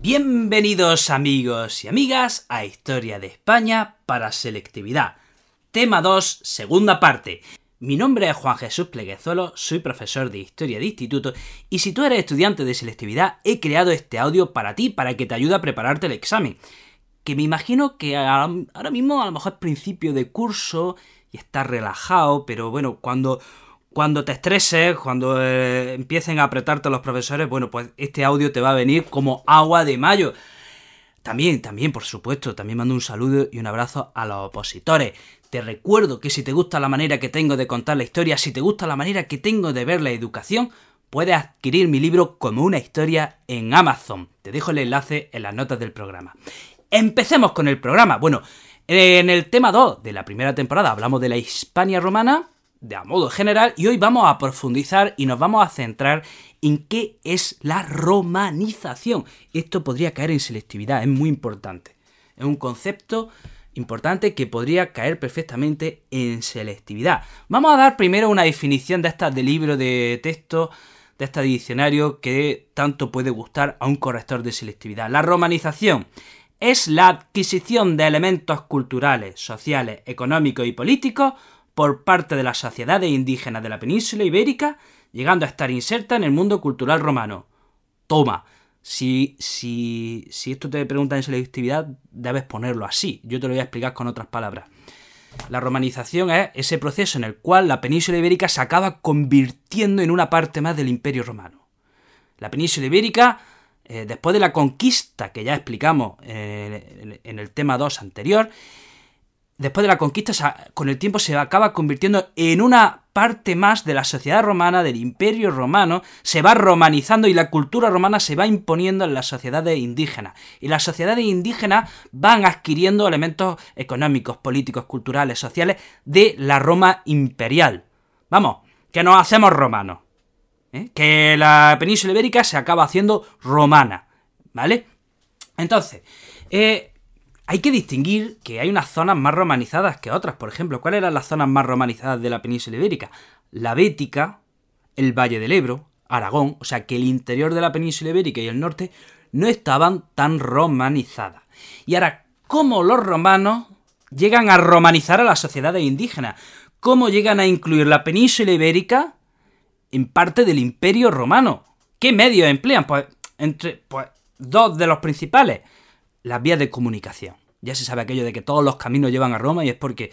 Bienvenidos amigos y amigas a Historia de España para Selectividad. Tema 2, segunda parte. Mi nombre es Juan Jesús Pleguezuelo, soy profesor de Historia de Instituto y si tú eres estudiante de selectividad he creado este audio para ti, para que te ayude a prepararte el examen. Que me imagino que ahora mismo a lo mejor es principio de curso y estás relajado, pero bueno, cuando cuando te estreses, cuando eh, empiecen a apretarte los profesores, bueno, pues este audio te va a venir como agua de mayo. También, también, por supuesto, también mando un saludo y un abrazo a los opositores. Te recuerdo que si te gusta la manera que tengo de contar la historia, si te gusta la manera que tengo de ver la educación, puedes adquirir mi libro como una historia en Amazon. Te dejo el enlace en las notas del programa. Empecemos con el programa. Bueno, en el tema 2 de la primera temporada hablamos de la Hispania romana, de a modo general y hoy vamos a profundizar y nos vamos a centrar en qué es la romanización. Esto podría caer en selectividad, es muy importante. Es un concepto importante que podría caer perfectamente en selectividad. Vamos a dar primero una definición de esta de libro de texto, de este diccionario que tanto puede gustar a un corrector de selectividad. La romanización es la adquisición de elementos culturales, sociales, económicos y políticos por parte de las sociedades indígenas de la península ibérica, llegando a estar inserta en el mundo cultural romano. Toma, si, si, si esto te pregunta en selectividad, debes ponerlo así. Yo te lo voy a explicar con otras palabras. La romanización es ese proceso en el cual la península ibérica se acaba convirtiendo en una parte más del imperio romano. La península ibérica, eh, después de la conquista que ya explicamos eh, en el tema 2 anterior, después de la conquista, con el tiempo se acaba convirtiendo en una parte más de la sociedad romana, del imperio romano, se va romanizando y la cultura romana se va imponiendo en las sociedades indígenas. Y las sociedades indígenas van adquiriendo elementos económicos, políticos, culturales, sociales de la Roma imperial. Vamos, que nos hacemos romanos. ¿eh? Que la península ibérica se acaba haciendo romana. ¿Vale? Entonces, eh, hay que distinguir que hay unas zonas más romanizadas que otras. Por ejemplo, ¿cuáles eran las zonas más romanizadas de la península ibérica? La Bética, el Valle del Ebro, Aragón, o sea que el interior de la península ibérica y el norte no estaban tan romanizadas. Y ahora, ¿cómo los romanos llegan a romanizar a las sociedades indígenas? ¿Cómo llegan a incluir la península ibérica en parte del imperio romano? ¿Qué medios emplean? Pues entre pues, dos de los principales las vías de comunicación. Ya se sabe aquello de que todos los caminos llevan a Roma y es porque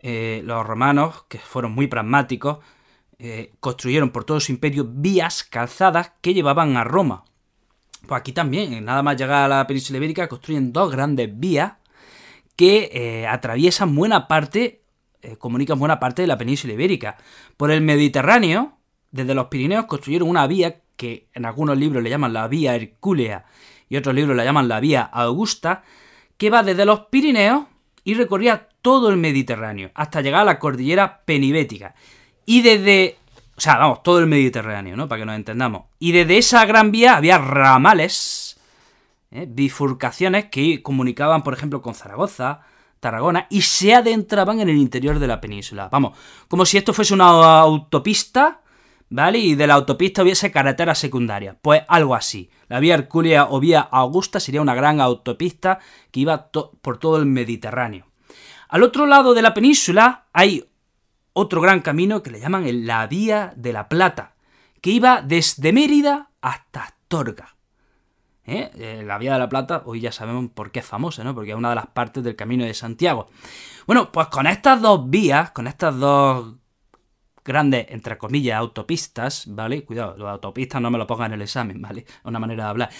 eh, los romanos, que fueron muy pragmáticos, eh, construyeron por todo su imperio vías, calzadas que llevaban a Roma. Pues aquí también, nada más llegar a la península ibérica, construyen dos grandes vías que eh, atraviesan buena parte, comunican buena parte de la península ibérica. Por el Mediterráneo, desde los Pirineos, construyeron una vía que en algunos libros le llaman la vía Hercúlea y otros libros la llaman la Vía Augusta, que va desde los Pirineos y recorría todo el Mediterráneo, hasta llegar a la cordillera penibética. Y desde... O sea, vamos, todo el Mediterráneo, ¿no? Para que nos entendamos. Y desde esa gran vía había ramales, ¿eh? bifurcaciones que comunicaban, por ejemplo, con Zaragoza, Tarragona, y se adentraban en el interior de la península. Vamos, como si esto fuese una autopista ¿vale? Y de la autopista hubiese carretera secundaria. Pues algo así. La vía Hercúlea o vía Augusta sería una gran autopista que iba por todo el Mediterráneo. Al otro lado de la península hay otro gran camino que le llaman la Vía de la Plata, que iba desde Mérida hasta Astorga. ¿Eh? Eh, la Vía de la Plata, hoy ya sabemos por qué es famosa, ¿no? Porque es una de las partes del Camino de Santiago. Bueno, pues con estas dos vías, con estas dos grandes, entre comillas, autopistas, ¿vale? Cuidado, los autopistas no me lo pongan en el examen, ¿vale? Una manera de hablar.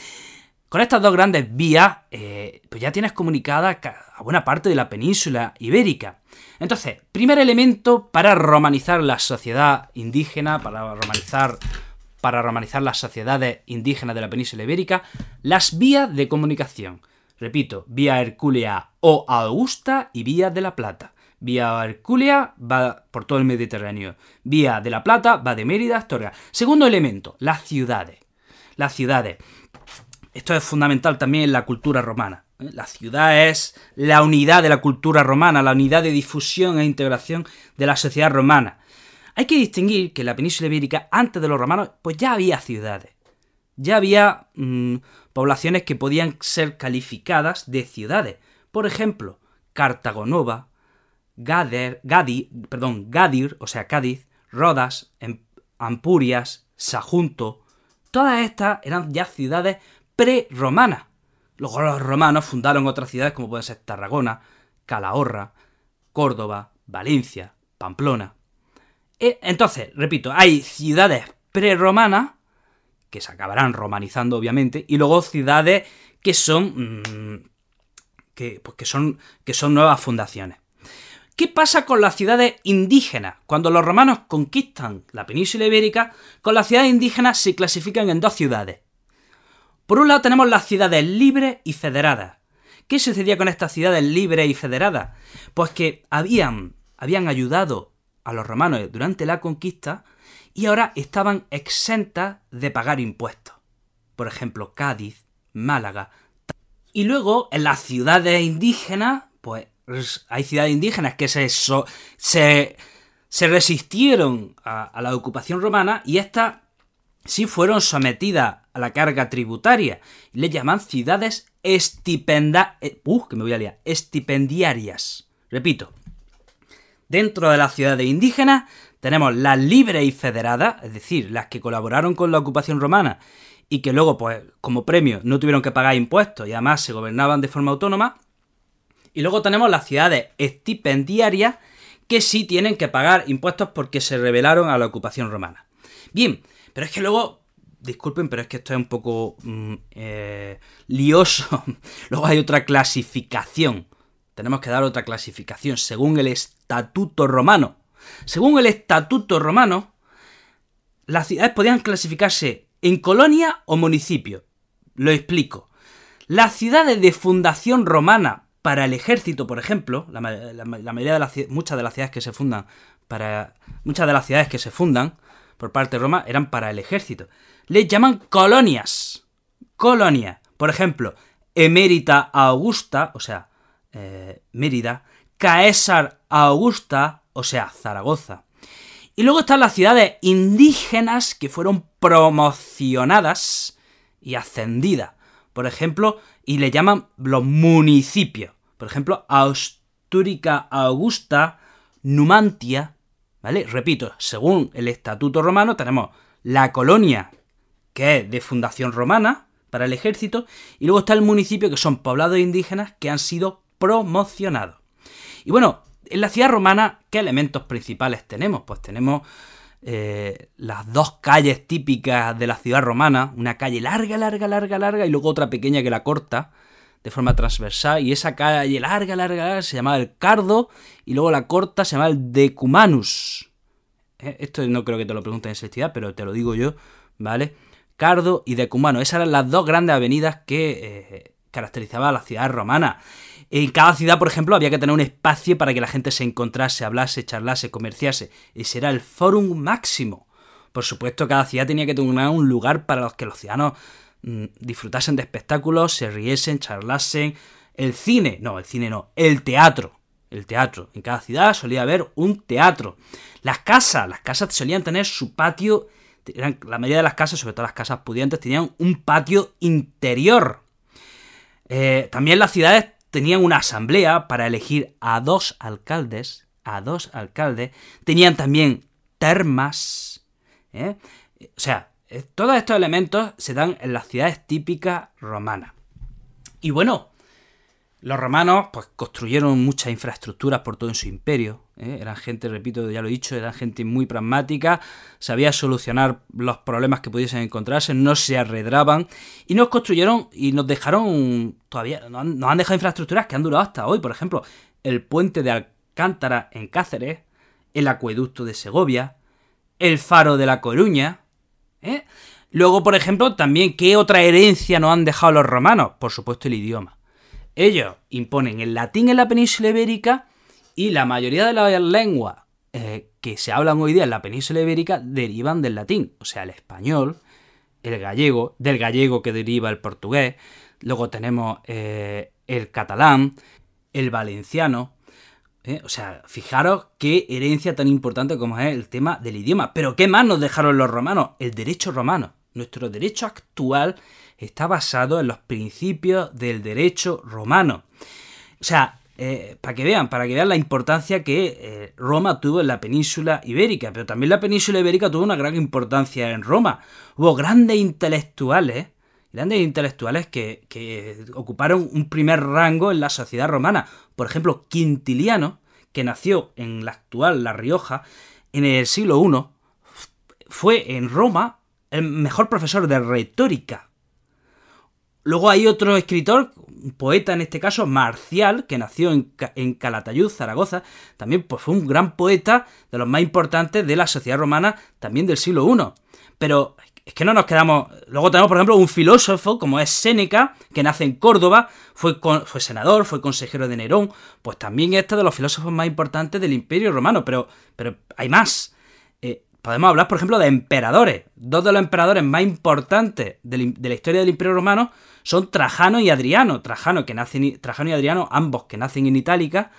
Con estas dos grandes vías, eh, pues ya tienes comunicada a buena parte de la península ibérica. Entonces, primer elemento para romanizar la sociedad indígena, para romanizar, para romanizar las sociedades indígenas de la península ibérica, las vías de comunicación. Repito, vía Hercúlea o Augusta y vía de la Plata. Vía Hercúlea va por todo el Mediterráneo. Vía de la Plata va de Mérida a Astorga. Segundo elemento, las ciudades. Las ciudades. Esto es fundamental también en la cultura romana. ¿eh? La ciudad es la unidad de la cultura romana, la unidad de difusión e integración de la sociedad romana. Hay que distinguir que en la península ibérica, antes de los romanos, pues ya había ciudades. ya había mm, poblaciones que podían ser calificadas de ciudades. Por ejemplo, Cartagonova, Gader, perdón, Gadir, o sea, Cádiz, Rodas, em, Ampurias, Sajunto. Todas estas eran ya ciudades pre-romanas. Luego los romanos fundaron otras ciudades como pueden ser Tarragona, Calahorra, Córdoba, Valencia, Pamplona. E, entonces, repito, hay ciudades preromanas que se acabarán romanizando obviamente y luego ciudades que son mm, pues que son que son nuevas fundaciones. ¿Qué pasa con las ciudades indígenas? Cuando los romanos conquistan la península ibérica, con las ciudades indígenas se clasifican en dos ciudades. Por un lado tenemos las ciudades libres y federadas. ¿Qué sucedía con estas ciudades libres y federadas? Pues que habían, habían ayudado a los romanos durante la conquista y ahora estaban exentas de pagar impuestos. Por ejemplo, Cádiz, Málaga. Y luego en las ciudades indígenas, pues hay ciudades indígenas que se, se, se, resistieron a, la ocupación romana y estas sí fueron sometidas a la carga tributaria. Le llaman ciudades estipenda, eh, uh, que me voy a estipendiarias. Repito, dentro de las ciudades indígenas tenemos las libres y federadas, es decir, las que colaboraron con la ocupación romana y que luego, pues, como premio, no tuvieron que pagar impuestos y además se gobernaban de forma autónoma. Y luego tenemos las ciudades estipendiarias que sí tienen que pagar impuestos porque se rebelaron a la ocupación romana. Bien, pero es que luego, disculpen, pero es que esto es un poco mm, eh, lioso. luego hay otra clasificación. Tenemos que dar otra clasificación según el estatuto romano. Según el estatuto romano, las ciudades podían clasificarse en colonia o municipio. Lo explico. Las ciudades de fundación romana para el ejército, por ejemplo, la, mayoría de las muchas de las ciudades que se fundan para muchas de las ciudades que se fundan por parte de Roma eran para el ejército. Les llaman colonias. Colonia. Por ejemplo, Emérita Augusta, o sea, eh, Mérida, Caesar Augusta, o sea, Zaragoza. Y luego están las ciudades indígenas que fueron promocionadas y ascendidas. Por ejemplo, y le llaman los municipios. Por ejemplo, Austúrica Augusta, Numantia, ¿vale? Repito, según el Estatuto Romano tenemos la colonia, que es de fundación romana para el ejército, y luego está el municipio, que son poblados indígenas que han sido promocionados. Y bueno, en la ciudad romana, ¿qué elementos principales tenemos? Pues tenemos eh, las dos calles típicas de la ciudad romana, una calle larga, larga, larga, larga, y luego otra pequeña que la corta de forma transversal, y esa calle larga, larga, larga se llamaba el Cardo, y luego la corta se llamaba el Decumanus. Eh, esto no creo que te lo pregunten en sextidad, pero te lo digo yo, ¿vale? Cardo y Decumanus, esas eran las dos grandes avenidas que caracterizaban a la ciudad romana. En cada ciudad, por ejemplo, había que tener un espacio para que la gente se encontrase, hablase, charlase, comerciase. Ese era el forum máximo. Por supuesto, cada ciudad tenía que tener un lugar para los que los ciudadanos mm, disfrutasen de espectáculos, se riesen, charlasen. El cine, no, el cine no, el teatro. El teatro. En cada ciudad solía haber un teatro. Las casas, las casas solían tener su patio. la mayoría de las casas, sobre todo las casas pudientes, tenían un patio interior. Eh, también las ciudades tenían una asamblea para elegir a dos alcaldes, a dos alcaldes, tenían también termas, ¿eh? o sea, eh, todos estos elementos se dan en las ciudades típicas romanas. Y bueno, los romanos pues, construyeron muchas infraestructuras por todo en su imperio. ¿Eh? Eran gente, repito, ya lo he dicho, eran gente muy pragmática, sabía solucionar los problemas que pudiesen encontrarse, no se arredraban y nos construyeron y nos dejaron todavía, nos han, dejado infraestructuras que han durado hasta hoy. Por ejemplo, el puente de Alcántara en Cáceres, el acueducto de Segovia, el faro de La Coruña. ¿eh? Luego, por ejemplo, también, ¿qué otra herencia nos han dejado los romanos? Por supuesto, el idioma. Ellos imponen el latín en la península ibérica y la mayoría de las lenguas eh, que se hablan hoy día en la península ibérica derivan del latín, o sea, el español, el gallego, del gallego que deriva el portugués, luego tenemos eh, el catalán, el valenciano, eh, o sea, fijaros qué herencia tan importante como es el tema del idioma. Pero ¿qué más nos dejaron los romanos? El derecho romano nuestro derecho actual está basado en los principios del derecho romano. O sea, eh, para que vean, para que vean la importancia que eh, Roma tuvo en la península ibérica, pero también la península ibérica tuvo una gran importancia en Roma. Hubo grandes intelectuales, grandes intelectuales que, que ocuparon un primer rango en la sociedad romana. Por ejemplo, Quintiliano, que nació en la actual La Rioja en el siglo I, fue en Roma el mejor profesor de retórica. Luego hay otro escritor, poeta en este caso, Marcial, que nació en, Calatayud, Zaragoza, también pues, fue un gran poeta de los más importantes de la sociedad romana, también del siglo I. Pero es que no nos quedamos. Luego tenemos, por ejemplo, un filósofo como es Séneca, que nace en Córdoba, fue, fue senador, fue consejero de Nerón, pues también este de los filósofos más importantes del Imperio Romano, pero, pero hay más. Podemos hablar, por ejemplo, de emperadores. Dos de los emperadores más importantes de la historia del Imperio Romano son Trajano y Adriano. Trajano, que Trajano y Adriano, ambos que nacen en Itálica.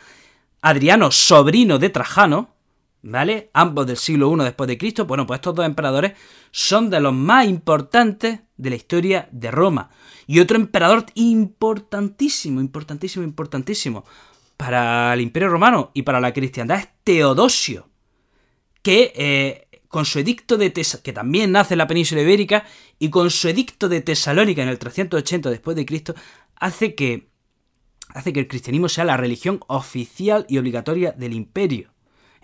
Adriano, sobrino de Trajano, ¿vale? Ambos del siglo I después de Cristo. Bueno, pues estos dos emperadores son de los más importantes de la historia de Roma. Y otro emperador importantísimo, importantísimo, importantísimo para el Imperio Romano y para la cristiandad es Teodosio, que eh, con su edicto de Tesalónica, que también nace en la península ibérica, y con su edicto de Tesalónica en el 380 después de Cristo, hace que, hace que el cristianismo sea la religión oficial y obligatoria del imperio.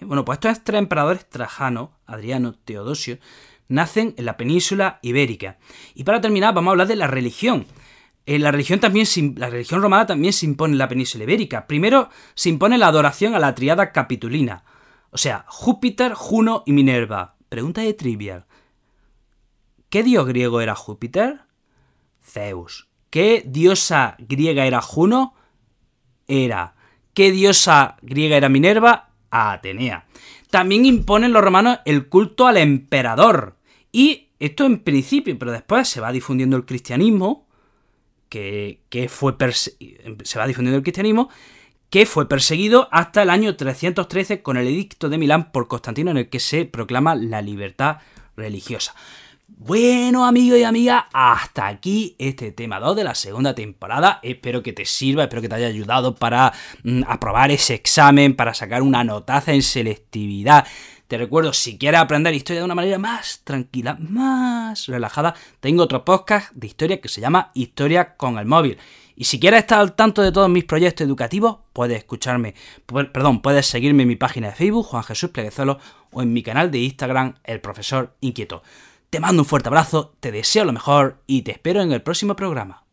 Bueno, pues estos tres emperadores, Trajano, Adriano, Teodosio, nacen en la península ibérica. Y para terminar, vamos a hablar de la religión. Eh, la, religión también, la religión romana también se impone en la península ibérica. Primero se impone la adoración a la triada capitulina, o sea, Júpiter, Juno y Minerva. Pregunta de trivial. ¿Qué dios griego era Júpiter? Zeus. ¿Qué diosa griega era Juno? Era. ¿Qué diosa griega era Minerva? Atenea. También imponen los romanos el culto al emperador. Y esto en principio, pero después se va difundiendo el cristianismo, que, fue se va difundiendo el cristianismo, que fue perseguido hasta el año 313 con el edicto de Milán por Constantino en el que se proclama la libertad religiosa. Bueno, amigos y amigas, hasta aquí este tema 2 de la segunda temporada. Espero que te sirva, espero que te haya ayudado para mm, aprobar ese examen, para sacar una notaza en selectividad. Te recuerdo, si quieres aprender historia de una manera más tranquila, más relajada, tengo otro podcast de historia que se llama Historia con el móvil. Y si quieres estar al tanto de todos mis proyectos educativos, puedes escucharme, perdón, puedes seguirme en mi página de Facebook, Juan Jesús Pleguezolo, o en mi canal de Instagram, El Profesor Inquieto. Te mando un fuerte abrazo, te deseo lo mejor y te espero en el próximo programa.